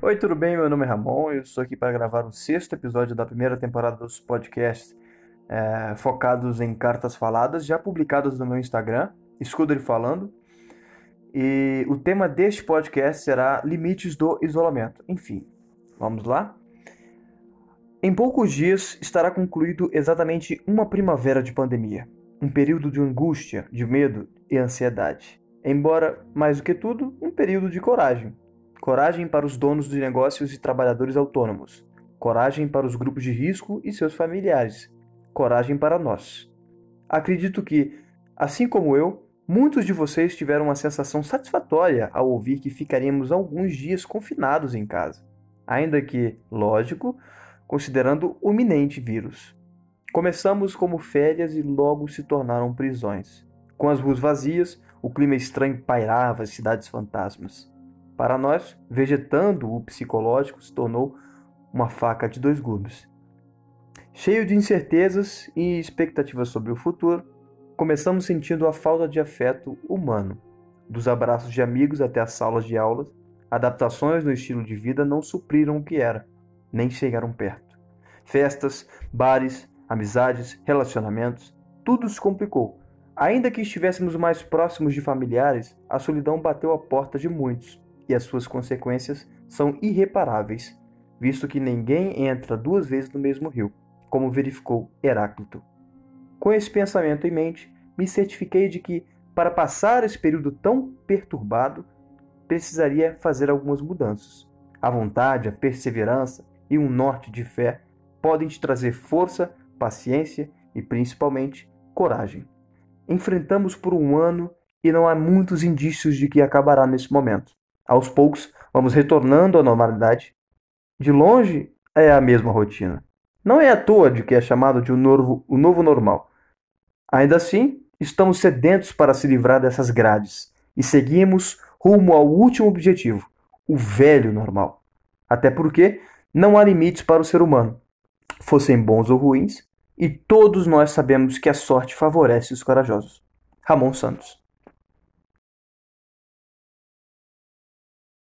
Oi, tudo bem? Meu nome é Ramon eu estou aqui para gravar o sexto episódio da primeira temporada dos podcasts é, focados em cartas faladas, já publicados no meu Instagram, Escudo Falando. E o tema deste podcast será Limites do Isolamento. Enfim, vamos lá? Em poucos dias estará concluído exatamente uma primavera de pandemia, um período de angústia, de medo e ansiedade. Embora, mais do que tudo, um período de coragem. Coragem para os donos de negócios e trabalhadores autônomos. Coragem para os grupos de risco e seus familiares. Coragem para nós. Acredito que, assim como eu, muitos de vocês tiveram uma sensação satisfatória ao ouvir que ficaríamos alguns dias confinados em casa. Ainda que, lógico, considerando o iminente vírus. Começamos como férias e logo se tornaram prisões. Com as ruas vazias, o clima estranho pairava as cidades fantasmas. Para nós, vegetando o psicológico se tornou uma faca de dois gumes. Cheio de incertezas e expectativas sobre o futuro, começamos sentindo a falta de afeto humano. Dos abraços de amigos até as salas de aulas, adaptações no estilo de vida não supriram o que era, nem chegaram perto. Festas, bares, amizades, relacionamentos, tudo se complicou. Ainda que estivéssemos mais próximos de familiares, a solidão bateu a porta de muitos e as suas consequências são irreparáveis, visto que ninguém entra duas vezes no mesmo rio, como verificou Heráclito. Com esse pensamento em mente, me certifiquei de que, para passar esse período tão perturbado, precisaria fazer algumas mudanças. A vontade, a perseverança e um norte de fé podem te trazer força, paciência e principalmente coragem. Enfrentamos por um ano e não há muitos indícios de que acabará nesse momento. Aos poucos, vamos retornando à normalidade. De longe, é a mesma rotina. Não é à toa de que é chamado de o novo, o novo normal. Ainda assim, estamos sedentos para se livrar dessas grades e seguimos rumo ao último objetivo, o velho normal. Até porque não há limites para o ser humano, fossem bons ou ruins, e todos nós sabemos que a sorte favorece os corajosos. Ramon Santos